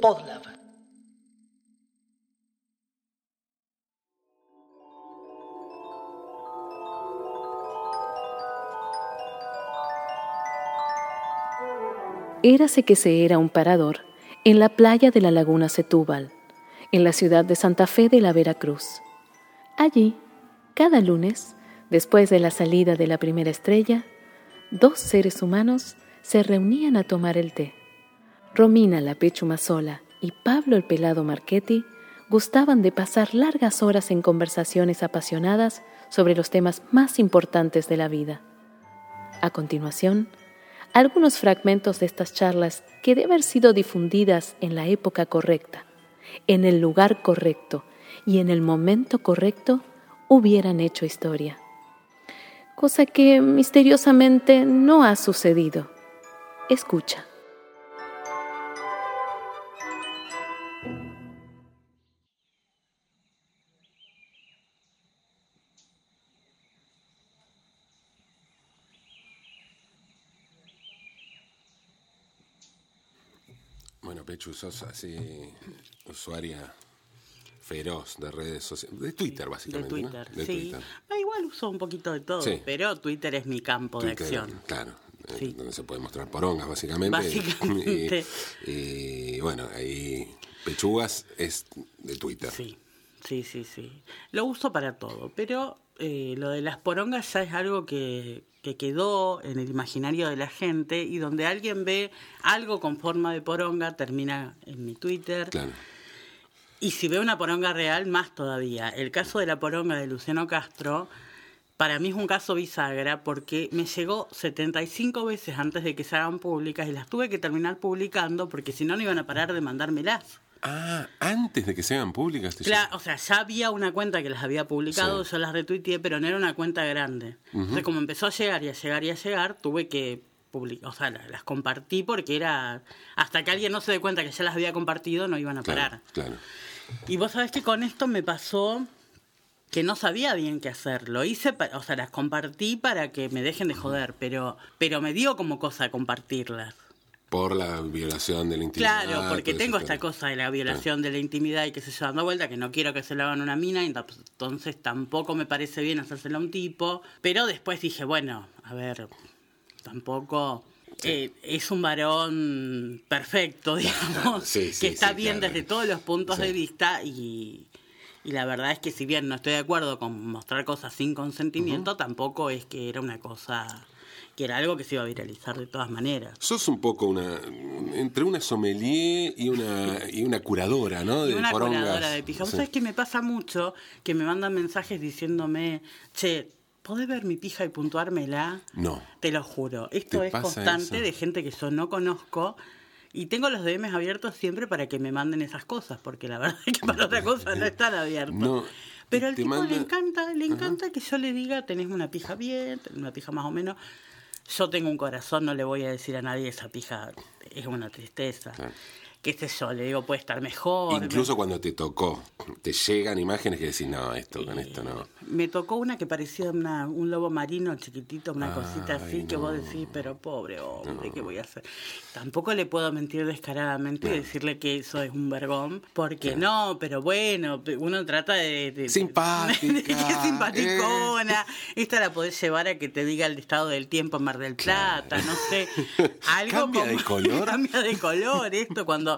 Podlab. Érase que se era un parador en la playa de la laguna Setúbal, en la ciudad de Santa Fe de la Veracruz. Allí, cada lunes, después de la salida de la primera estrella, dos seres humanos se reunían a tomar el té. Romina la Pechumasola y Pablo el Pelado Marchetti gustaban de pasar largas horas en conversaciones apasionadas sobre los temas más importantes de la vida. A continuación, algunos fragmentos de estas charlas que de haber sido difundidas en la época correcta, en el lugar correcto y en el momento correcto, hubieran hecho historia. Cosa que misteriosamente no ha sucedido. Escucha. Pechu, sos así usuaria feroz de redes sociales, de Twitter De básicamente, ¿no? Twitter, De sí. Twitter. Ah, igual uso un poquito de todo, Sí. pero Twitter es mi campo de acción. Claro, eh, Sí. donde se puede mostrar porongas básicamente. Básicamente. Y, y, bueno, ahí Pechugas es de Twitter. Sí, sí, sí, sí. Lo uso para todo, pero eh, lo de las porongas ya es algo que, que quedó en el imaginario de la gente y donde alguien ve algo con forma de poronga termina en mi Twitter. Claro. Y si ve una poronga real, más todavía. El caso de la poronga de Luciano Castro, para mí es un caso bisagra porque me llegó 75 veces antes de que se hagan públicas y las tuve que terminar publicando porque si no, no iban a parar de mandármelas. Ah, antes de que se hagan públicas. Claro, o sea, ya había una cuenta que las había publicado, Sí. yo las retuiteé, pero no era una cuenta grande. Entonces, como empezó a llegar y a llegar y a llegar, tuve que publicar, o sea, la- las compartí porque era. Hasta que alguien no se dé cuenta que ya las había compartido, no iban a parar. Claro. Y vos sabés que con esto me pasó que no sabía bien qué hacer. Lo hice, o sea, las compartí para que me dejen de joder, pero, pero me dio como cosa compartirlas. Por la violación de la intimidad. Claro, porque tengo esta cosa de la violación de la intimidad y que se dando vuelta, que no quiero que se lo hagan a una mina, entonces tampoco me parece bien hacérselo a un tipo. Pero después dije, bueno, a ver, tampoco eh, es un varón perfecto, digamos, Sí, sí, que está bien claro. desde todos los puntos de vista y, y la verdad es que si bien no estoy de acuerdo con mostrar cosas sin consentimiento, tampoco es que era una cosa que era algo que se iba a viralizar de todas maneras. Sos un poco una. entre una sommelier y una, y una curadora, ¿no? Y De una porongas. curadora de pija. ¿Vos Sí. sabés que me pasa mucho que me mandan mensajes diciéndome, che, ¿podés ver mi pija y puntuármela? No. Te lo juro. Esto ¿Te es constante eso? de gente que yo no conozco. Y tengo los DMs abiertos siempre para que me manden esas cosas, porque la verdad es que para otra cosa no están abiertos. No, Pero al tipo le encanta, le encanta que yo le diga, tenés una pija bien, tenés una pija más o menos. Yo tengo un corazón, no le voy a decir a nadie esa pija es una tristeza. Qué sé yo, le digo, puede estar mejor. Incluso cuando te tocó, te llegan imágenes que decís, no, esto con esto no. Me tocó una que parecía una, un lobo marino chiquitito, una Ay, cosita así, que vos decís, pero pobre hombre, ¿qué voy a hacer? Tampoco le puedo mentir descaradamente y decirle que eso es un vergón, porque no, pero bueno, uno trata de... de- Simpática, de que simpaticona. Esta la podés llevar a que te diga el estado del tiempo en Mar del Plata, no sé. Algo ¿Cambia de color? Cambia de color esto cuando...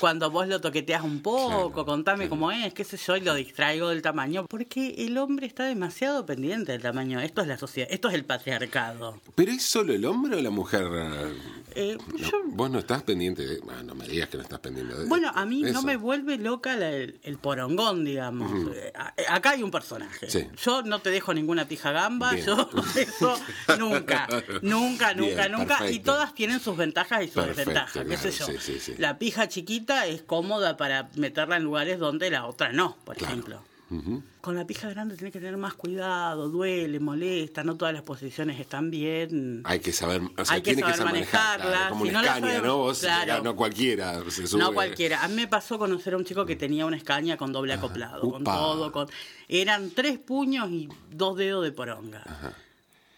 Cuando vos lo toqueteas un poco, Claro, contame claro. cómo es, qué sé yo, y lo distraigo del tamaño, porque el hombre está demasiado pendiente del tamaño. Esto es la sociedad, esto es el patriarcado. ¿Pero es solo el hombre o la mujer? Eh, No, yo- vos no estás pendiente de... ah, no me digas que no estás pendiente de bueno, a mí no me vuelve loca la- el, el porongón, digamos. Eh, a- acá hay un personaje. Sí. Yo no te dejo ninguna pija gamba, Bien. yo eso nunca, nunca, nunca, Bien, nunca. Y todas tienen sus ventajas y sus Perfecto, desventajas, qué sé yo. claro, sí, sí, sí. La pija chiquita es cómoda para meterla en lugares donde la otra no, por Claro. ejemplo. Con la pija grande tenés que tener más cuidado, duele, molesta, no todas las posiciones están bien. Hay que saber, o sea, Hay que tiene que saber saber manejar, manejarla, como si una no escaña, ¿no? Vos, claro. no cualquiera se sube. No cualquiera. A mí me pasó conocer a un chico que tenía una escaña con doble acoplado, con todo, con eran tres puños y dos dedos de poronga.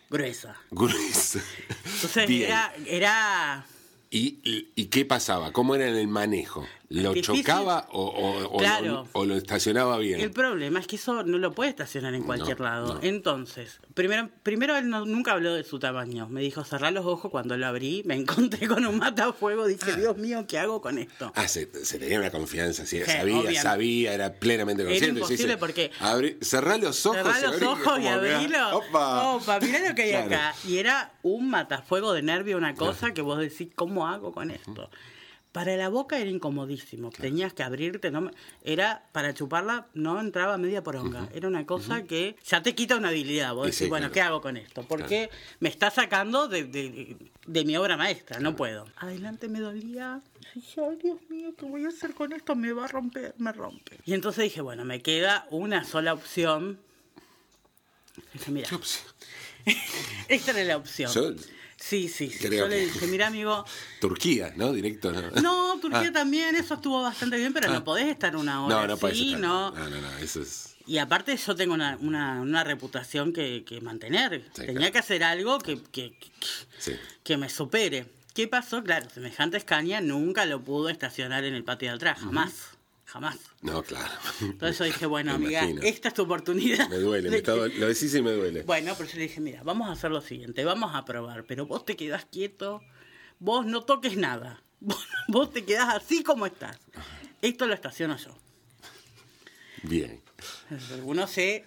Gruesa. Gruesa. Entonces Bien. era, era ¿Y, y, qué pasaba? ¿Cómo era el manejo? ¿Lo Difícil. chocaba o, o- Claro. lo, o lo estacionaba bien? El problema es que eso no lo puede estacionar en cualquier No, lado. no. Entonces, primero, primero él no- nunca habló de su tamaño. Me dijo, cerrar los ojos. Cuando lo abrí, me encontré con un matafuego. Dije, Dios mío, ¿qué hago con esto? Ah, se, se tenía una confianza, sí, Sí, sabía, obviamente. sabía, era plenamente Era consciente. imposible sí, sí. porque- Abrí- cerrá los ojos. Cerrá y los ojos y abrilo. ¡Opa! Opa, mirá lo que hay Claro. acá. Y era un matafuego de nervio, una cosa que vos decís, ¿cómo hago con esto? Para la boca era incomodísimo. Tenías que abrirte. No me- era para chuparla, no entraba media poronga. Era una cosa que ya te quita una habilidad. Vos Y decís, sí, bueno, claro. ¿qué hago con esto? Porque me está sacando de, de- de mi obra maestra. No puedo. Adelante me dolía. Dije, ay, Dios mío, ¿qué voy a hacer con esto? Me va a romper, me rompe. Y entonces dije, bueno, me queda una sola opción. Dije, mira, esta era la opción. Yo- sí, sí, sí. creo Yo le dije, mira, amigo, Turquía, ¿no? Directo, ¿no? no, Turquía Ah. también, eso estuvo bastante bien, pero no podés estar una hora No, no así, ser. no. No, no, no, eso es. Y aparte yo tengo una, una, una reputación que, que mantener. Sí, Tenía claro. que hacer algo que, que, Sí. que me supere. ¿Qué pasó? Claro, semejante escaña nunca lo pudo estacionar en el patio de atrás, jamás, jamás. No, claro. Entonces yo dije, bueno, Me amiga, imagino. esta es tu oportunidad. Me duele, me está lo decís y me duele. Bueno, pero yo le dije, mira, vamos a hacer lo siguiente, vamos a probar, pero vos te quedás quieto, vos no toques nada, vos, vos te quedás así como estás. Esto lo estaciono yo. Bien. Uno se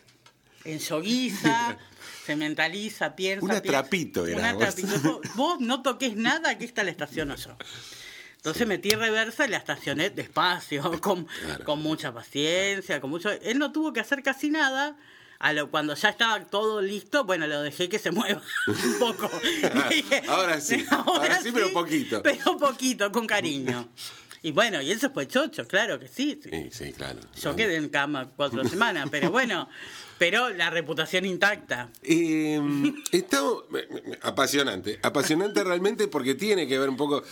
ensoguiza, se mentaliza, piensa. Una piensa. trapito era Una vos. trapito. Vos, vos no toques nada, que esta la estaciono yo. Entonces metí reversa y la estacioné despacio, con, Claro. con mucha paciencia, con mucho. Él no tuvo que hacer casi nada. A lo, cuando ya estaba todo listo, bueno, lo dejé que se mueva un poco. Dije, Ahora sí, ahora sí, pero poquito. Pero poquito, con cariño. Y bueno, y se fue chocho, claro que sí. sí. Sí, sí, claro. Yo quedé en cama cuatro semanas, pero bueno, pero la reputación intacta. Eh, me- apasionante, apasionante realmente porque tiene que ver un poco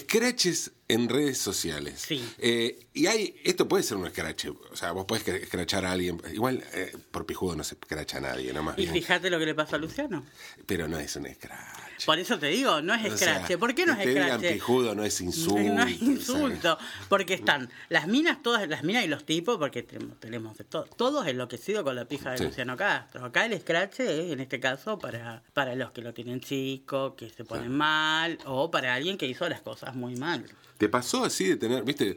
scratches en redes sociales. Sí. Eh, y hay, esto puede ser un scratch, o sea, vos podés escrachar a alguien, igual eh, por pijudo no se escracha a nadie, no más Y bien, fíjate lo que le pasó a Luciano. pero no es un scratch. Por eso te digo, no es O sea, escrache. ¿Por qué no es escrache? pijudo no es insulto. No es o sea, insulto, porque están las minas, todas las minas y los tipos, porque tenemos, todos enloquecidos con la pija de Sí. Luciano Castro. Acá el escrache es, en este caso, para, para los que lo tienen chico, que se ponen mal, o para alguien que hizo las cosas muy mal. ¿Te pasó así de tener, viste,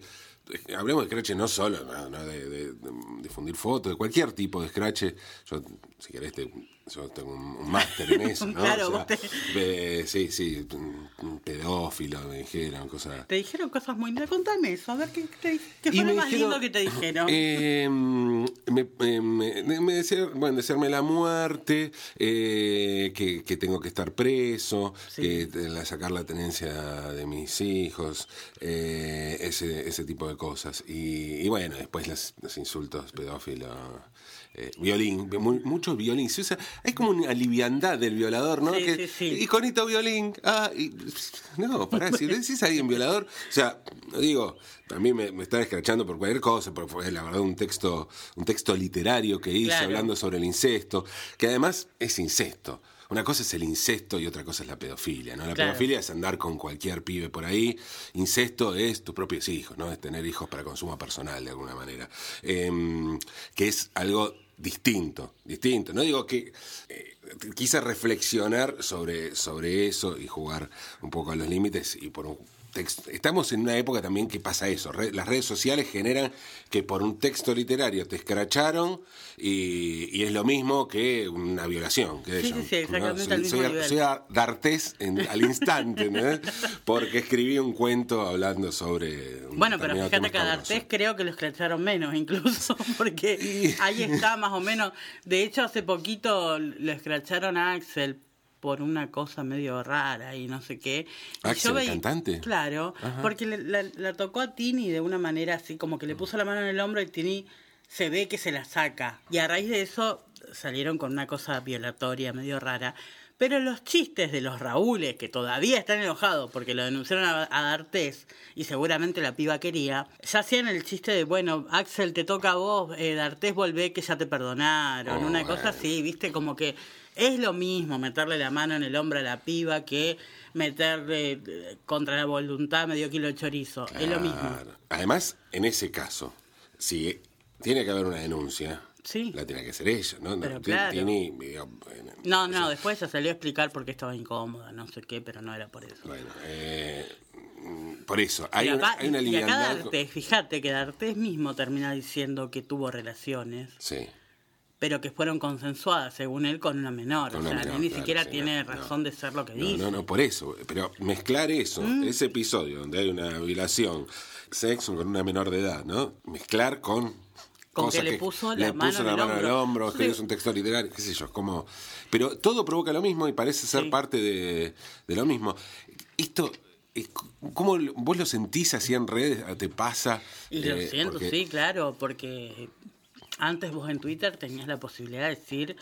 hablemos de scratch no solo, no, de, de- de difundir fotos, de cualquier tipo de scratch. Yo, si querés, te- yo tengo un, máster en eso, ¿no? Claro, O sea, vos te- de- sí, sí, pedófilo, me dijeron, cosas... Te dijeron cosas muy lindas. Contame eso, a ver qué, qué Y fue lo más dijeron- lindo que te dijeron. Eh, me, eh, me, me decía- bueno, desearme la muerte, eh, que, que tengo que estar preso, Sí. la- sacar la tenencia de mis hijos, eh, ese, ese tipo de cosas. Y, y bueno, después los, los insultos, pedófilo, eh, violín, mu- mucho violín. Se usa- hay como una liviandad del violador, ¿no? Sí, Que- sí, sí. Iconito violín. Ah, y- no, pará, si le decís a alguien violador, o sea, digo, a mí me, me están escrachando por cualquier cosa, porque fue la verdad un texto, un texto literario que hice Claro. hablando sobre el incesto, que además es incesto. Una cosa es el incesto y otra cosa es la pedofilia, ¿no? La Claro. pedofilia es andar con cualquier pibe por ahí. Incesto es tus propios hijos, ¿no? Es tener hijos para consumo personal de alguna manera. Em, que es algo distinto, distinto. No digo que eh, quise reflexionar sobre, sobre eso y jugar un poco a los límites y por un texto. Estamos en una época también que pasa eso. Re- las redes sociales generan que por un texto literario te escracharon y, y es lo mismo que una violación. sé Sí, yo, sí, exactamente Soy- soy, soy a- D'Artés en- al instante, ¿no? Porque escribí un cuento hablando sobre. un Bueno, pero fíjate que a. D'Artés creo que lo escracharon menos incluso, porque ahí está más o menos. De hecho, hace poquito lo escracharon a Axel por una cosa medio rara y no sé qué. Y ¿Axel, el cantante? Claro, porque le- la, la tocó a Tini de una manera así, como que le puso la mano en el hombro y Tini se ve que se la saca. Y a raíz de eso salieron con una cosa violatoria medio rara. Pero los chistes de los Raúles, que todavía están enojados porque lo denunciaron a, a D'Artés y seguramente la piba quería, ya hacían el chiste de, bueno, Axel, te toca a vos, eh, D'Artés, volvé que ya te perdonaron. Oh, una cosa así, viste, como que Es lo mismo meterle la mano en el hombro a la piba que meterle eh, contra la voluntad medio kilo de chorizo. Es lo mismo. Además, en ese caso, si tiene que haber una denuncia, Sí. la tiene que hacer ella, ¿no? No, Pero claro. tiene, No, no, después se salió a explicar por qué estaba incómoda, no sé qué, pero no era por eso. bueno, eh, por eso, hay, Y una, acá- hay una y acá. D'Artes, fíjate que D'Artes mismo termina diciendo que tuvo relaciones, Sí. pero que fueron consensuadas, según él, con una menor. Con o sea, menor, ni claro, siquiera sí, tiene no, no. razón de ser lo que No, dice. no, no, por eso. Pero mezclar eso, Mm. ese episodio donde hay una violación, sexo con una menor de edad, ¿no? Mezclar con. Con que le puso la le mano puso en la mano el hombro. escribió Sí. un texto literario, qué sé yo, como. Pero todo provoca lo mismo y parece ser Sí. parte de, de lo mismo. Esto. eh, ¿Cómo vos lo sentís así en redes? ¿Te pasa? Y lo Eh, siento, porque- sí, claro, porque antes vos en Twitter tenías la posibilidad de decir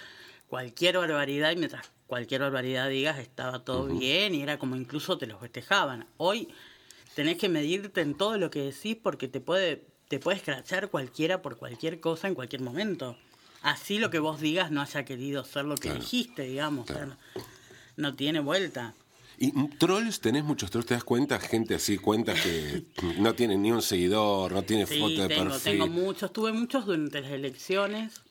cualquier barbaridad y mientras cualquier barbaridad digas estaba todo bien y era como incluso te lo festejaban. Hoy tenés que medirte en todo lo que decís porque te puede te puede escrachar cualquiera por cualquier cosa en cualquier momento. Así lo que vos digas no haya querido ser lo que Claro. dijiste, digamos. o sea, Claro. no, no tiene vuelta. ¿Y trolls? ¿Tenés muchos trolls? ¿Te das cuenta? Gente así, cuentas que no tienen ni un seguidor, no tiene Sí, foto de tengo, perfil. tengo muchos, tuve muchos durante las elecciones.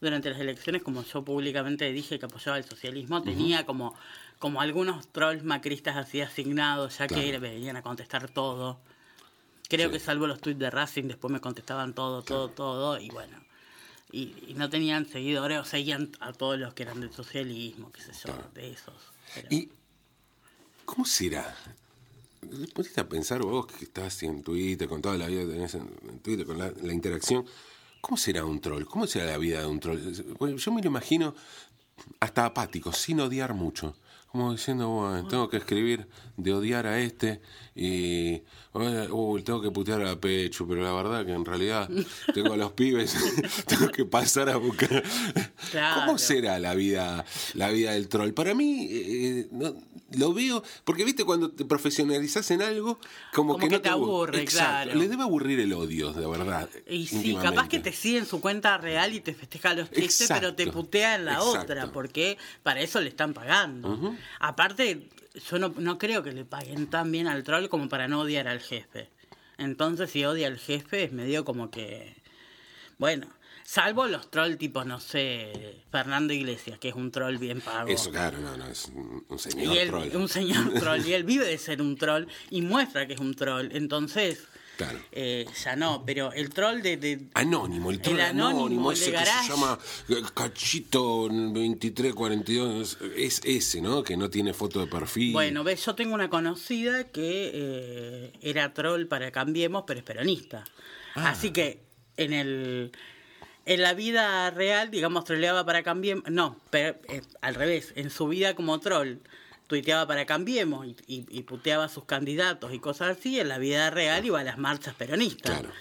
Durante las elecciones, como yo públicamente dije que apoyaba el socialismo, tenía como, como algunos trolls macristas así asignados, ya que venían a contestar todo. Creo Sí. que salvo los tweets de Racing, después me contestaban todo, todo, todo, y bueno. Y, y no tenían seguidores, o seguían a todos los que eran del socialismo, qué sé yo, Claro. de esos. Pero- ¿Y cómo será? Pusiste a pensar vos que estás en Twitter, con toda la vida que tenés en, Twitter, con la, la interacción. ¿Cómo será un troll? ¿Cómo será la vida de un troll? Bueno, yo me lo imagino hasta apático, sin odiar mucho. Como diciendo, bueno, tengo que escribir de odiar a este y uy, tengo que putear a Pecho, pero la verdad que en realidad tengo a los pibes, tengo que pasar a buscar. Claro. ¿Cómo será la vida, la vida del troll? Para mí, eh, no- lo veo, porque viste cuando te profesionalizás en algo, como, Como que que no te abu- aburre, Exacto. claro. Le debe aburrir el odio, de verdad. Y sí, capaz que te sigue en su cuenta real y te festeja los chistes, Exacto, pero te putea en la exacto. otra, porque para eso le están pagando. Aparte, yo no, no creo que le paguen tan bien al troll como para no odiar al jefe. Entonces, si odia al jefe, es medio como que. Bueno, salvo los trolls tipo, no sé, Fernando Iglesias, que es un troll bien pago. Eso, claro, no, no, es un, un señor y él, troll. un señor troll, y él vive de ser un troll y muestra que es un troll. Entonces, Claro. eh, ya no, pero el troll de- de, Anónimo, el troll El anónimo, anónimo, el ese que se llama eh, Cachito 2342, es ese, ¿no? Que no tiene foto de perfil. Bueno, ves, yo tengo una conocida que eh, era troll para Cambiemos, pero es peronista. Ah. Así que en el en la vida real, digamos, troleaba para Cambiemos. No, pero eh, al revés, en su vida como troll tuiteaba para Cambiemos y, y- puteaba a sus candidatos y cosas así. En la vida real iba a las marchas peronistas. Claro.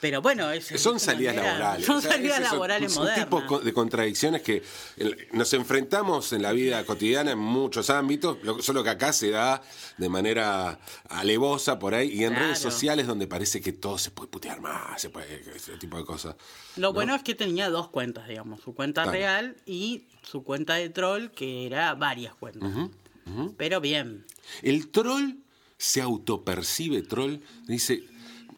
Pero bueno, es, Son salidas manera- laborales. Son O sea, salidas son- laborales son modernas. tipos co- de contradicciones que nos enfrentamos en la vida cotidiana en muchos ámbitos, lo- solo que acá se da de manera alevosa por ahí y en Claro. redes sociales donde parece que todo se puede putear más, se puede, ese tipo de cosas. Lo bueno es que tenía dos cuentas, digamos, su cuenta Claro. real y su cuenta de troll, que era varias cuentas. Pero bien. El troll se autopercibe troll, dice,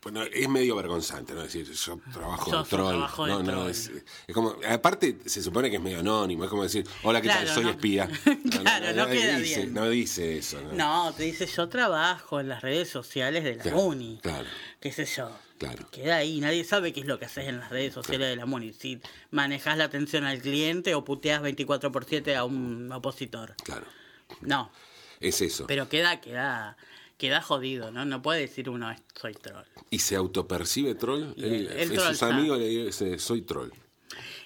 bueno, es medio vergonzante, ¿no? Decir, yo trabajo Yo de troll. trabajo no, no, troll. es, es como, aparte se supone que es medio anónimo, es como decir, hola, ¿qué tal? Soy no. espía. Claro, no queda dice, bien. No dice eso, ¿no? No, te dice, yo trabajo en las redes sociales de la Claro, MUNI. claro. ¿Qué sé yo? Claro. Queda ahí, nadie sabe qué es lo que haces en las redes sociales de la MUNI. Si manejas la atención al cliente o puteas 24 por 7 a un opositor. Claro, No, es eso. pero queda, queda, queda jodido, ¿no? No puede decir uno, soy troll. ¿Y se autopercibe troll? Y Él- troll sus sabe. amigos le dice, soy troll.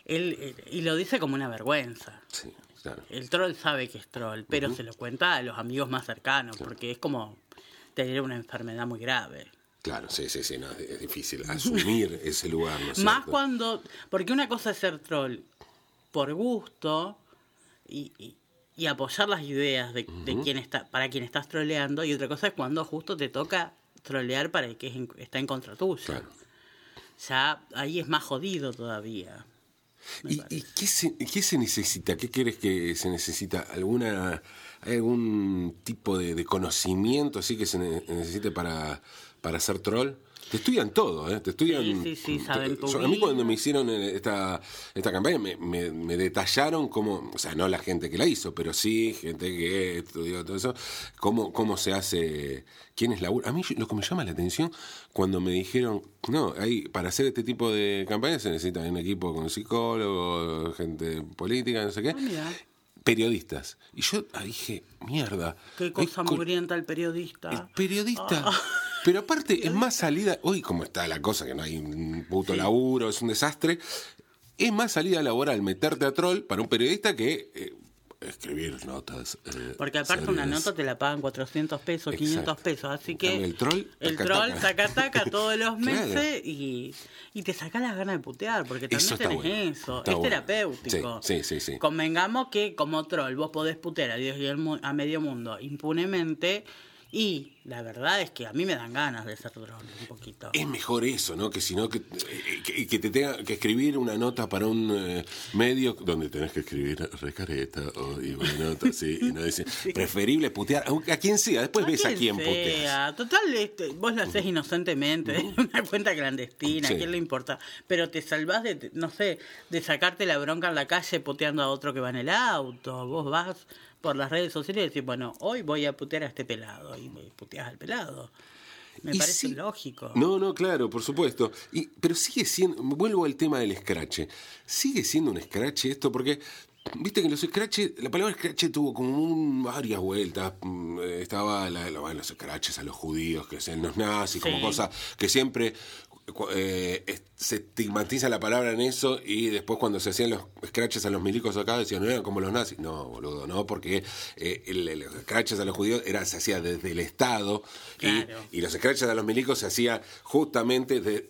Él, eh, y lo dice como una vergüenza. Sí, claro. El troll sabe que es troll, pero se lo cuenta a los amigos más cercanos, porque es como tener una enfermedad muy grave. Claro, sí, sí, sí, no, es, difícil asumir ese lugar, ¿no es Más cuando, porque una cosa es ser troll por gusto y, y- y apoyar las ideas de, de quien está, para quien estás troleando, y otra cosa es cuando justo te toca trolear para el que es en- está en contra tuya. Claro. Ya ahí es más jodido todavía. ¿Y, qué, se, qué se necesita? ¿Qué crees que se necesita? ¿Alguna, ¿Hay algún tipo de, de conocimiento así que se ne- necesite para, para ser troll? Te estudian todo, ¿eh? Te estudian... Sí, sí, sí, saben Yo- A mí cuando me hicieron eh, esta, esta campaña me, me- me detallaron cómo, o sea, no la gente que la hizo, pero sí gente que estudió todo eso, cómo, cómo se hace, quién es la... A mí lo que me llama la atención cuando me dijeron, no, hay, para hacer este tipo de campañas se necesita un equipo con psicólogos, gente política, no sé qué, mira. Periodistas. Y yo ahí dije, mierda. Qué cosa co- mugrienta el periodista. el periodista. Ah. Pero aparte, es más salida. Hoy, como está la cosa, que no hay un puto laburo, es un desastre. Es más salida laboral meterte a troll para un periodista que eh, escribir notas. eh, Porque aparte una nota te la pagan 400 pesos, Exacto. 500 pesos, así que el troll, el taca, troll taca. saca taca todos los Claro. meses y, y te saca las ganas de putear, porque también Eso tenés bueno. eso, Está es bueno. terapéutico. Sí, sí, sí, sí. Convengamos que como troll vos podés putear a Dios y a medio mundo impunemente y la verdad es que a mí me dan ganas de ser troll un poquito. Es mejor eso, ¿no? Que si no, que, eh, que, que te tenga que escribir una nota para un eh, medio donde tenés que escribir recareta o, y una nota así. Y no dice, preferible putear a, a quien sea. Después ves a quién puteas. sea. Total, este, vos lo haces inocentemente, de una cuenta clandestina, Sí. ¿a quién le importa? Pero te salvás de, no sé, de sacarte la bronca en la calle puteando a otro que va en el auto. Vos vas por las redes sociales y decís, bueno, hoy voy a putear a este pelado. Y puteas al pelado. Me Y parece sí- lógico. No, no, claro, por supuesto. Y, pero sigue siendo, vuelvo al tema del scratch. Sigue siendo un scratch esto porque, viste que los scratch, la palabra scratch tuvo como un- varias vueltas. Mm, eh, Estaba la, los scratches a los judíos, que sean los nazis, como Sí. cosa que siempre eh, se estigmatiza la palabra en eso y después cuando se hacían los scratches a los milicos acá decían, no eran como los nazis. No, boludo, no, porque eh, el- el- los scratches a los judíos era, se hacía desde el Estado y- y, los scratches a los milicos se hacía justamente de-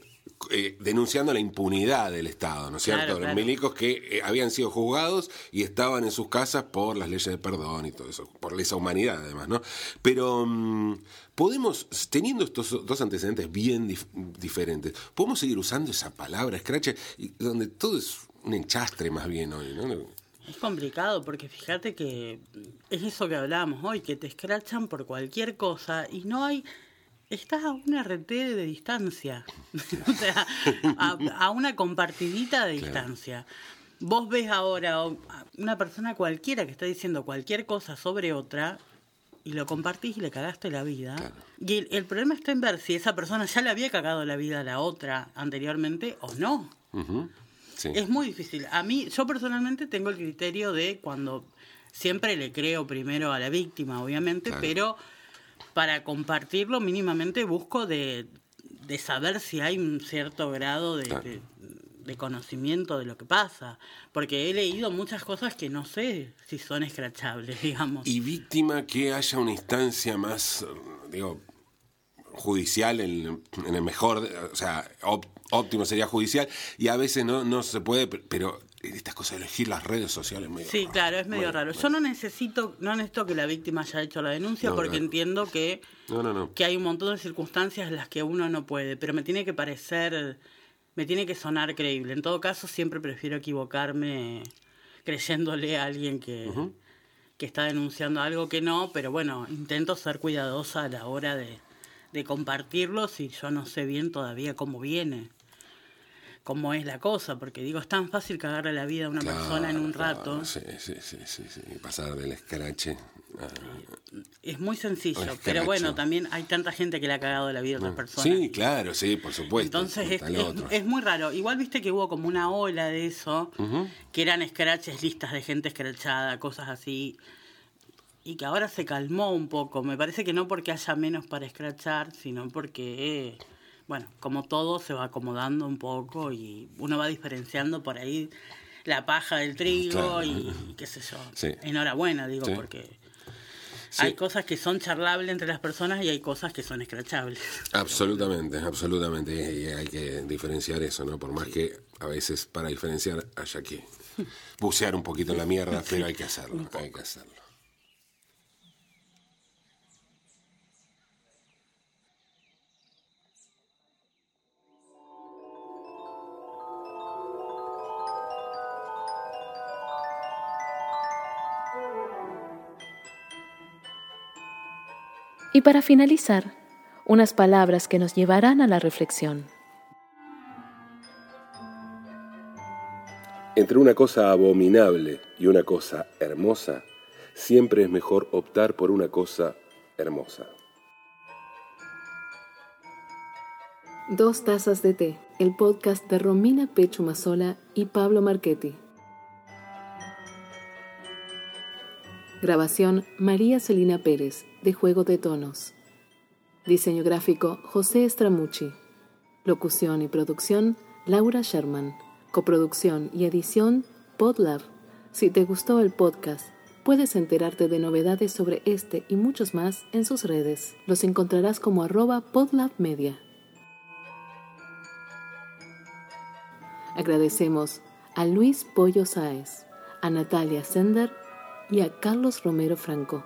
eh, denunciando la impunidad del Estado, ¿no es cierto? Claro, Los claro. milicos que eh, habían sido juzgados y estaban en sus casas por las leyes de perdón y todo eso, por lesa humanidad además, ¿no? Pero mm, podemos, teniendo estos dos antecedentes bien dif- diferentes, podemos seguir usando esa palabra, scratch, y donde todo es un enchastre más bien hoy, ¿no? Es complicado porque fíjate que es eso que hablábamos hoy, que te escrachan por cualquier cosa y no hay... Estás a una RT de distancia, o sea, a, a una compartidita de distancia. Vos ves ahora una persona cualquiera que está diciendo cualquier cosa sobre otra y lo compartís y le cagaste la vida. Claro. Y el, el problema está en ver si esa persona ya le había cagado la vida a la otra anteriormente o no. Sí. Es muy difícil. A mí, yo personalmente tengo el criterio de cuando siempre le creo primero a la víctima, obviamente, Claro. pero para compartirlo mínimamente busco de, de saber si hay un cierto grado de, Claro. de- de conocimiento de lo que pasa. Porque he leído muchas cosas que no sé si son escrachables, digamos. y víctima que haya una instancia más, eh, digo, judicial, en, en el mejor, o sea, op- óptimo sería judicial, y a veces no, no se puede, pe- pero estas cosas de elegir las redes sociales medio Sí, claro, es medio Bueno, raro. Yo no necesito, no necesito que la víctima haya hecho la denuncia No, porque entiendo que No, que hay un montón de circunstancias en las que uno no puede, pero me tiene que parecer, me tiene que sonar creíble. En todo caso, siempre prefiero equivocarme creyéndole a alguien que, que está denunciando algo que no, pero bueno, intento ser cuidadosa a la hora de, de compartirlo si yo no sé bien todavía cómo viene, cómo es la cosa, porque digo, es tan fácil cagarle la vida a una Claro, persona en un claro, rato. Sí, sí, sí, sí, Pasar del escrache a- Es muy sencillo, pero bueno, también hay tanta gente que le ha cagado la vida a otras personas. Sí, claro, sí, por supuesto. Entonces es, es muy raro. Igual viste que hubo como una ola de eso, que eran scratches, listas de gente escrachada, cosas así. Y que ahora se calmó un poco. Me parece que no porque haya menos para escrachar, sino porque, eh, bueno, como todo se va acomodando un poco y uno va diferenciando por ahí la paja del trigo Claro. y, qué sé yo. Sí. Enhorabuena, digo, Sí. porque Sí. hay cosas que son charlables entre las personas y hay cosas que son escrachables. Absolutamente, absolutamente. Y hay que diferenciar eso, ¿no? Por más que a veces para diferenciar haya que bucear un poquito en la mierda, pero hay que hacerlo, hay que hacerlo. Y para finalizar, unas palabras que nos llevarán a la reflexión. Entre una cosa abominable y una cosa hermosa, siempre es mejor optar por una cosa hermosa. Dos tazas de té, el podcast de Romina Pechumasola y Pablo Marchetti. Grabación María Celina Pérez, de Juego de Tonos. Diseño gráfico José Estramucci. Locución y producción Laura Sherman. Coproducción y edición Podlab. Si te gustó el podcast, puedes enterarte de novedades sobre este y muchos más en sus redes. Los encontrarás como arroba. Agradecemos a Luis Pollo Sáez, a Natalia Sender y a Carlos Romero Franco.